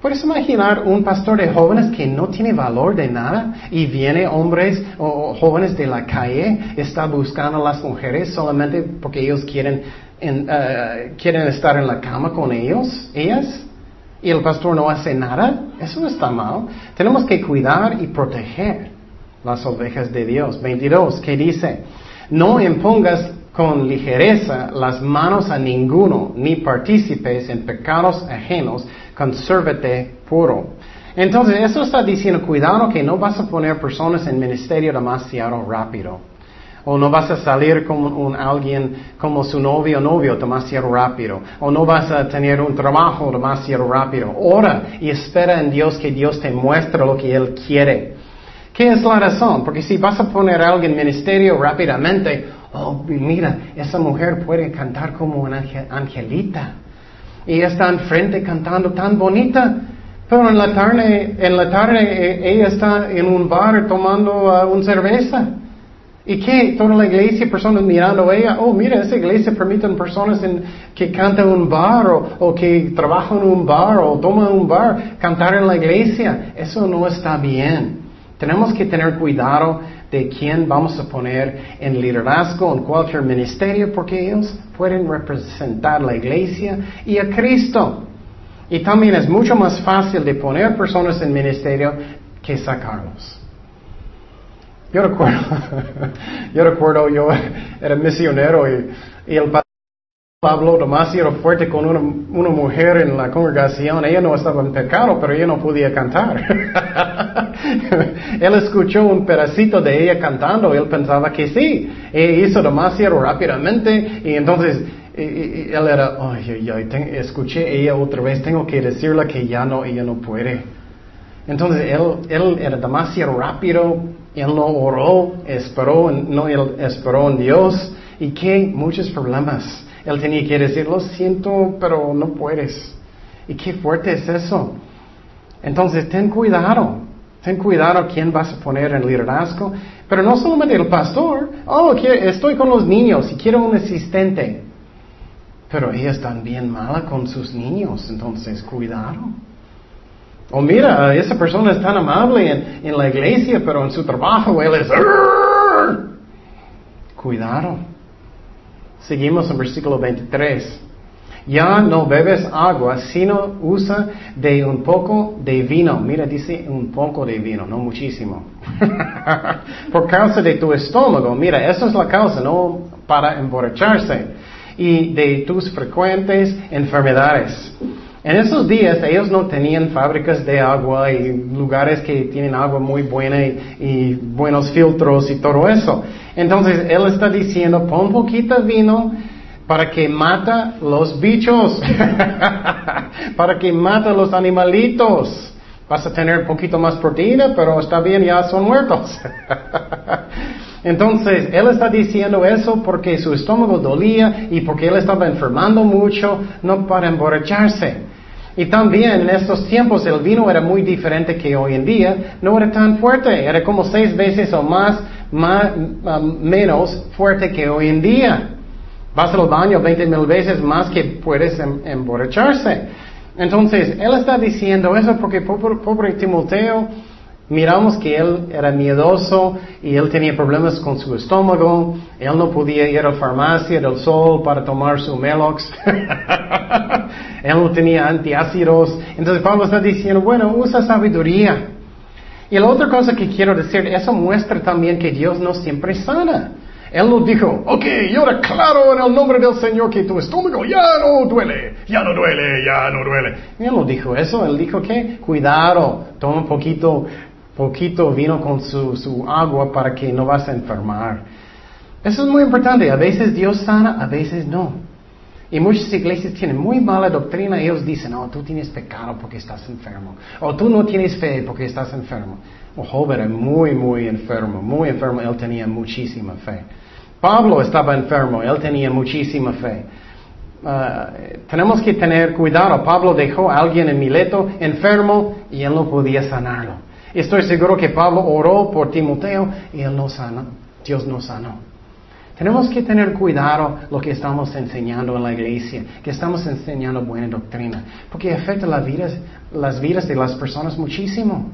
¿Puedes imaginar un pastor de jóvenes que no tiene valor de nada y viene hombres o jóvenes de la calle, está buscando a las mujeres solamente porque ellos quieren, eh, quieren estar en la cama con ellos, ellas? Y el pastor no hace nada, eso está mal. Tenemos que cuidar y proteger las ovejas de Dios. 22, ¿qué dice? No impongas con ligereza las manos a ninguno, ni participes en pecados ajenos, consérvate puro. Entonces, eso está diciendo, cuidado que no vas a poner personas en ministerio demasiado rápido. O no vas a salir con un, alguien como su novio o novio demasiado rápido. O no vas a tener un trabajo demasiado rápido. Ora y espera en Dios que Dios te muestre lo que Él quiere. ¿Qué es la razón? Porque si vas a poner a alguien en ministerio rápidamente, oh, mira, esa mujer puede cantar como una angelita. Y está enfrente cantando tan bonita. Pero en la tarde, en la tarde eh, ella está en un bar tomando uh, una cerveza. ¿Y qué? Toda la iglesia, personas mirando a ella, oh, mira, esa iglesia permite personas que cantan en un bar o, o, que trabajan en un bar o toman un bar, cantar en la iglesia. Eso no está bien. Tenemos que tener cuidado de quién vamos a poner en liderazgo en cualquier ministerio porque ellos pueden representar la iglesia y a Cristo. Y también es mucho más fácil de poner personas en ministerio que sacarlos. Yo recuerdo, [laughs] yo recuerdo, yo era misionero y, y el habló demasiado fuerte con una, mujer en la congregación. Ella no estaba en pecado, pero ella no podía cantar. [laughs] él escuchó un pedacito de ella cantando él pensaba que sí. Ella hizo demasiado rápidamente y entonces él era, ay, ay, escuché ella otra vez, tengo que decirle que ya no, ella no puede. Entonces él, él era demasiado rápido, él no oró, esperó, no él esperó en Dios y que muchos problemas. Él tenía que decir, lo siento, pero no puedes. Y qué fuerte es eso. Entonces, ten cuidado. Ten cuidado quién vas a poner en liderazgo. Pero no solamente el pastor. Oh, estoy con los niños y quiero un asistente. Pero ella es también mala con sus niños. Entonces, cuidado. O mira, esa persona es tan amable en, en la iglesia, pero en su trabajo él es... Cuidado. Seguimos en versículo 23. Ya no bebes agua, sino usa de un poco de vino. Mira, dice un poco de vino, no muchísimo. [laughs] Por causa de tu estómago. Mira, esa es la causa, no para emborracharse. Y de tus frecuentes enfermedades. En esos días ellos no tenían fábricas de agua y lugares que tienen agua muy buena y, buenos filtros y todo eso. Entonces él está diciendo, pon poquito vino para que mata los bichos, [laughs] para que mata los animalitos. Vas a tener un poquito más proteína, pero está bien, ya son muertos. [laughs] Entonces, él está diciendo eso porque su estómago dolía y porque él estaba enfermando mucho, no para emborracharse. Y también en estos tiempos el vino era muy diferente que hoy en día, no era tan fuerte, era como seis veces o más, um, menos fuerte que hoy en día. Vas al baño 20 mil veces más que puedes em, emborracharse. Entonces, él está diciendo eso porque pobre Timoteo Miramos que él era miedoso y él tenía problemas con su estómago. Él no podía ir a la farmacia del sol para tomar su Melox. [laughs] él no tenía antiácidos. Entonces Pablo está diciendo, bueno, usa sabiduría. Y la otra cosa que quiero decir, eso muestra también que Dios no siempre sana. Él no dijo, ok, yo declaro en el nombre del Señor que tu estómago ya no duele, ya no duele, ya no duele. Él no dijo eso, él dijo que cuidado, toma un poquito poquito vino con su, su agua para que no vas a enfermar. Eso es muy importante. A veces Dios sana, a veces no. Y muchas iglesias tienen muy mala doctrina. Ellos dicen, oh, tú tienes pecado porque estás enfermo. O tú no tienes fe porque estás enfermo. O Job era muy, muy enfermo, muy enfermo. Él tenía muchísima fe. Pablo estaba enfermo. Él tenía muchísima fe. Ah, tenemos que tener cuidado. Pablo dejó a alguien en Mileto enfermo y él no podía sanarlo. Estoy seguro que Pablo oró por Timoteo y él no sanó. Dios no sanó. Tenemos que tener cuidado lo que estamos enseñando en la iglesia, que estamos enseñando buena doctrina, porque afecta las vidas, las vidas de las personas muchísimo.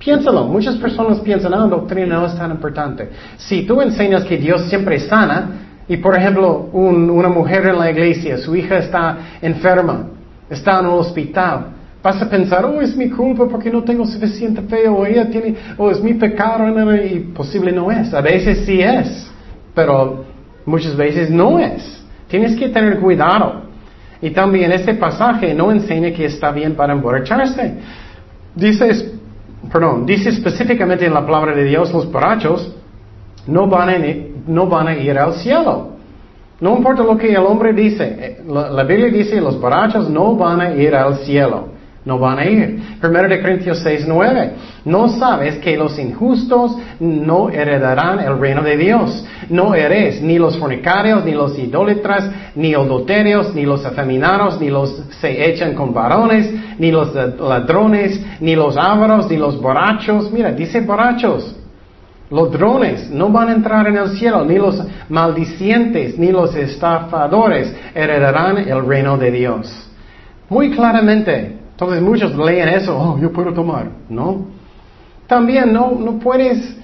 Piénsalo, muchas personas piensan, ah, la doctrina no es tan importante. Si tú enseñas que Dios siempre sana, y por ejemplo, una mujer en la iglesia, su hija está enferma, está en un hospital, Vas a pensar, oh, es mi culpa porque no tengo suficiente fe, o ella tiene, o es mi pecado, y posible no es. A veces sí es, pero muchas veces no es. Tienes que tener cuidado. Y también este pasaje no enseña que está bien para emborracharse. Dice, perdón, dice específicamente en la palabra de Dios, los borrachos no van a, no van a ir al cielo. No importa lo que el hombre dice, eh, la Biblia dice, los borrachos no van a ir al cielo no van a ir. Primero de Corintios 6, 9. No sabes que los injustos no heredarán el reino de Dios. No eres ni los fornicarios, ni los idólatras, ni adulterios, ni los afeminados, ni los se echan con varones, ni los ladrones, ni los ávaros, ni los borrachos. Mira, dice borrachos. Los drones no van a entrar en el cielo, ni los maldicientes, ni los estafadores heredarán el reino de Dios. Muy claramente, entonces muchos leen eso, oh, yo puedo tomar, ¿no? También no, no puedes,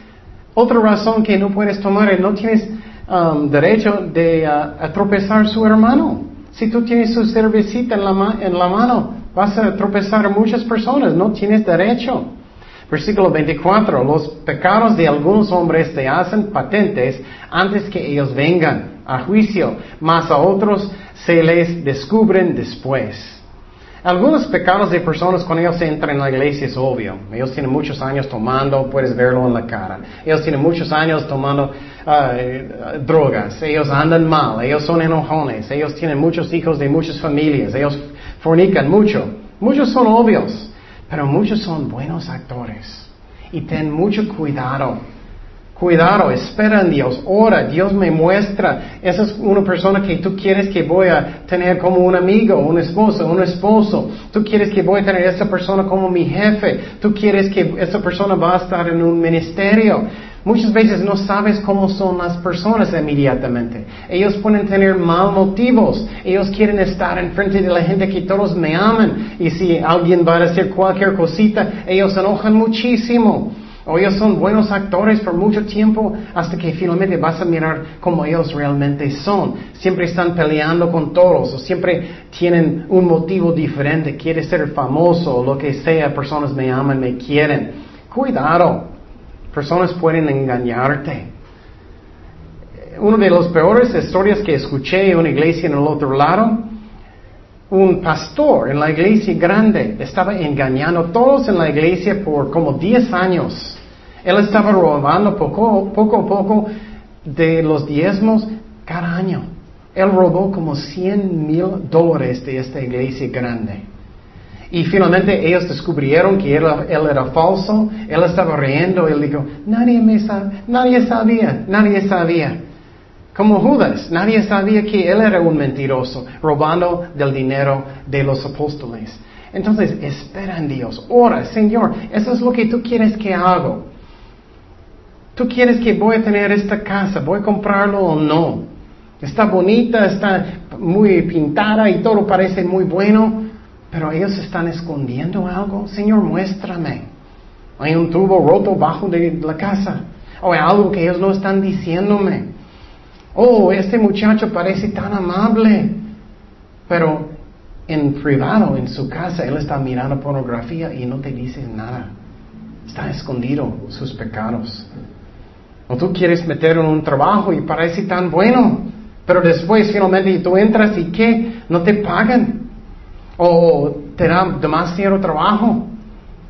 otra razón que no puedes tomar no tienes um, derecho de uh, tropezar su hermano. Si tú tienes su cervecita en la, en la mano, vas a tropezar a muchas personas, no tienes derecho. Versículo 24, los pecados de algunos hombres se hacen patentes antes que ellos vengan a juicio, mas a otros se les descubren después. Algunos pecados de personas cuando ellos entran en la iglesia es obvio. Ellos tienen muchos años tomando, puedes verlo en la cara. Ellos tienen muchos años tomando ah, eh, drogas. Ellos andan mal. Ellos son enojones. Ellos tienen muchos hijos de muchas familias. Ellos fornican mucho. Muchos son obvios. Pero muchos son buenos actores. Y ten mucho cuidado Cuidado, espera en Dios, ora, Dios me muestra. Esa es una persona que tú quieres que voy a tener como un amigo, un esposo, un esposo. Tú quieres que voy a tener esa persona como mi jefe. Tú quieres que esa persona va a estar en un ministerio. Muchas veces no sabes cómo son las personas inmediatamente. Ellos pueden tener mal motivos. Ellos quieren estar en frente de la gente que todos me aman. Y si alguien va a decir cualquier cosita, ellos se enojan muchísimo. O ellos son buenos actores por mucho tiempo hasta que finalmente vas a mirar cómo ellos realmente son. Siempre están peleando con todos o siempre tienen un motivo diferente. Quiere ser famoso o lo que sea. Personas me aman, me quieren. Cuidado. Personas pueden engañarte. Una de las peores historias que escuché en una iglesia en el otro lado, un pastor en la iglesia grande estaba engañando a todos en la iglesia por como 10 años. Él estaba robando poco, a poco de los diezmos cada año. Él robó como 100 mil dólares de esta iglesia grande. Y finalmente ellos descubrieron que él, era falso. Él estaba riendo. Él dijo, nadie me nadie sabía, nadie sabía. Como Judas, nadie sabía que él era un mentiroso, robando del dinero de los apóstoles. Entonces, espera en Dios, ora, Señor, eso es lo que tú quieres que hago. Tú quieres que voy a tener esta casa, voy a comprarlo o no. Está bonita, está muy pintada y todo parece muy bueno, pero ellos están escondiendo algo. Señor, muéstrame. Hay un tubo roto bajo de la casa. O hay algo que ellos no están diciéndome. Oh, este muchacho parece tan amable. Pero en privado, en su casa, él está mirando pornografía y no te dice nada. Está escondido sus pecados. O tú quieres meter en un trabajo y parece tan bueno, pero después finalmente tú entras y ¿qué? No te pagan. O te dan demasiado trabajo.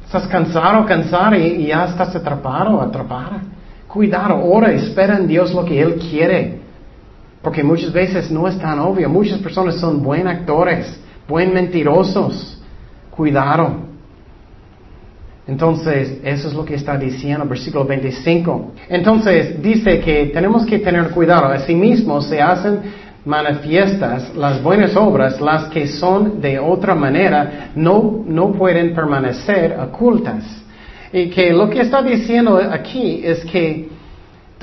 Estás cansado, cansado y, ya estás atrapado, atrapada. Cuidado, ora, espera en Dios lo que Él quiere. Porque muchas veces no es tan obvio. Muchas personas son buen actores, buen mentirosos. Cuidado. Entonces, eso es lo que está diciendo, versículo 25. Entonces, dice que tenemos que tener cuidado. Asimismo, se hacen manifiestas las buenas obras, las que son de otra manera, no, no pueden permanecer ocultas. Y que lo que está diciendo aquí es que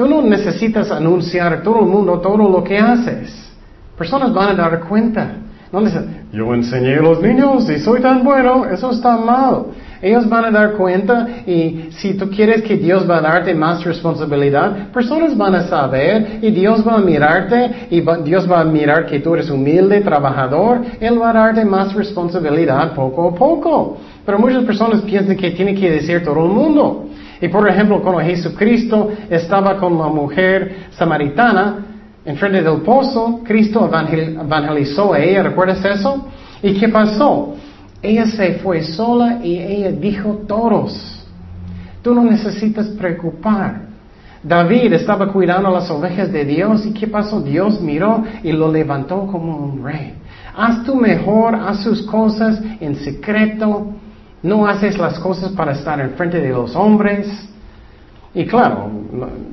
tú no necesitas anunciar a todo el mundo todo lo que haces. Personas van a dar cuenta. No yo enseñé a los niños y soy tan bueno, eso está mal. Ellos van a dar cuenta y si tú quieres que Dios va a darte más responsabilidad, personas van a saber y Dios va a mirarte y Dios va a mirar que tú eres humilde, trabajador, Él va a darte más responsabilidad poco a poco. Pero muchas personas piensan que tiene que decir todo el mundo. Y por ejemplo, cuando Jesucristo estaba con la mujer samaritana, en frente del pozo, Cristo evangelizó a ella, ¿recuerdas eso? ¿Y qué pasó? Ella se fue sola y ella dijo todos. Tú no necesitas preocupar. David estaba cuidando las ovejas de Dios y ¿qué pasó? Dios miró y lo levantó como un rey. Haz tú mejor, haz sus cosas en secreto. No haces las cosas para estar en frente de los hombres. Y claro,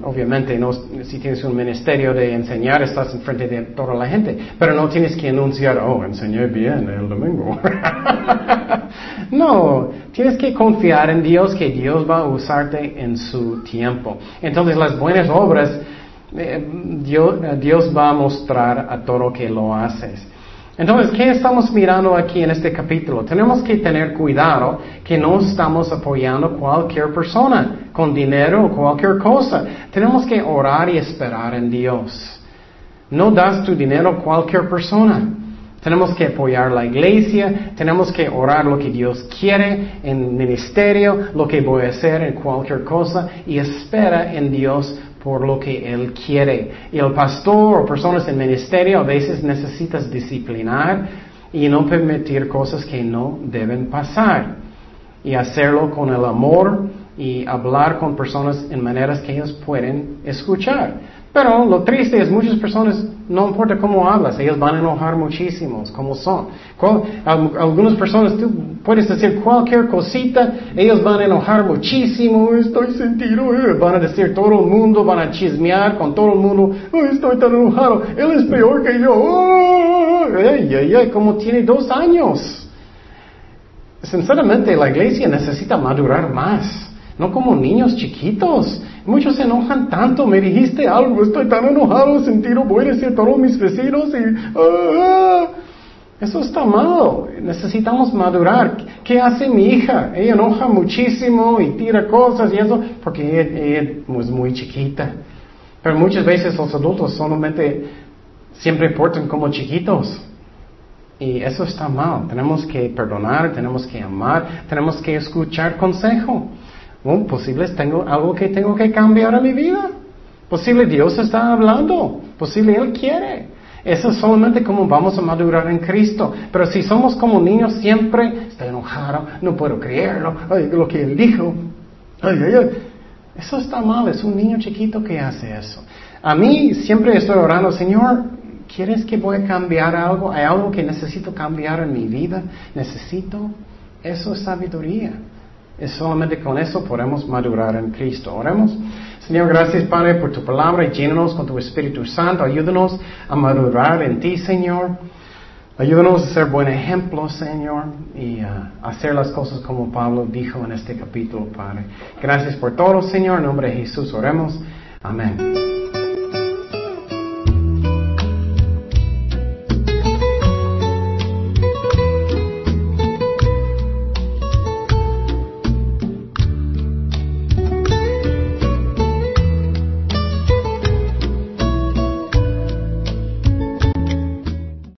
obviamente si tienes un ministerio de enseñar, estás enfrente de toda la gente, pero no tienes que anunciar, oh, enseñé bien el domingo. [laughs] no, tienes que confiar en Dios que Dios va a usarte en su tiempo. Entonces las buenas obras, eh, Dios, Dios va a mostrar a todo que lo haces. Entonces, ¿qué estamos mirando aquí en este capítulo? Tenemos que tener cuidado que no estamos apoyando cualquier persona con dinero o cualquier cosa. Tenemos que orar y esperar en Dios. No das tu dinero a cualquier persona. Tenemos que apoyar la iglesia, tenemos que orar lo que Dios quiere en ministerio, lo que voy a hacer en cualquier cosa y espera en Dios por lo que Él quiere. Y el pastor o personas en ministerio a veces necesitas disciplinar y no permitir cosas que no deben pasar. Y hacerlo con el amor y hablar con personas en maneras que ellos pueden escuchar. Pero lo triste es muchas personas, no importa cómo hablas, ellos van a enojar muchísimos, como son. algunas personas, tú puedes decir cualquier cosita, ellos van a enojar muchísimo, estoy sentido, eh. van a decir todo el mundo, van a chismear con todo el mundo, estoy tan enojado, él es peor que yo, ay, ay, ay, como tiene dos años. Sinceramente, la iglesia necesita madurar más, no como niños chiquitos. Muchos se enojan tanto, me dijiste algo, estoy tan enojado, sentido, voy a decir todos mis vecinos y... Ah". eso está mal, necesitamos madurar. ¿Qué hace mi hija? Ella enoja muchísimo y tira cosas y eso porque ella, es muy chiquita. Pero muchas veces los adultos solamente siempre portan como chiquitos. Y eso está mal. Tenemos que perdonar, tenemos que amar, tenemos que escuchar consejo. Oh, posible tengo algo que tengo que cambiar en mi vida. Posible Dios está hablando. Posible Él quiere. Eso es solamente como vamos a madurar en Cristo. Pero si somos como niños siempre, estoy enojado, no puedo creerlo, ay, lo que Él dijo. Ay, ay. Eso está mal, es un niño chiquito que hace eso. A mí siempre estoy orando, Señor, ¿quieres que voy a cambiar algo? ¿Hay algo que necesito cambiar en mi vida? ¿Necesito? Eso es sabiduría. Es solamente con eso podemos madurar en Cristo. Oremos. Señor, gracias Padre por tu palabra y llénanos con tu Espíritu Santo. Ayúdanos a madurar en ti, Señor. Ayúdanos a ser buen ejemplo, Señor, y a hacer las cosas como Pablo dijo en este capítulo, Padre. Gracias por todo, Señor. En nombre de Jesús oremos. Amén.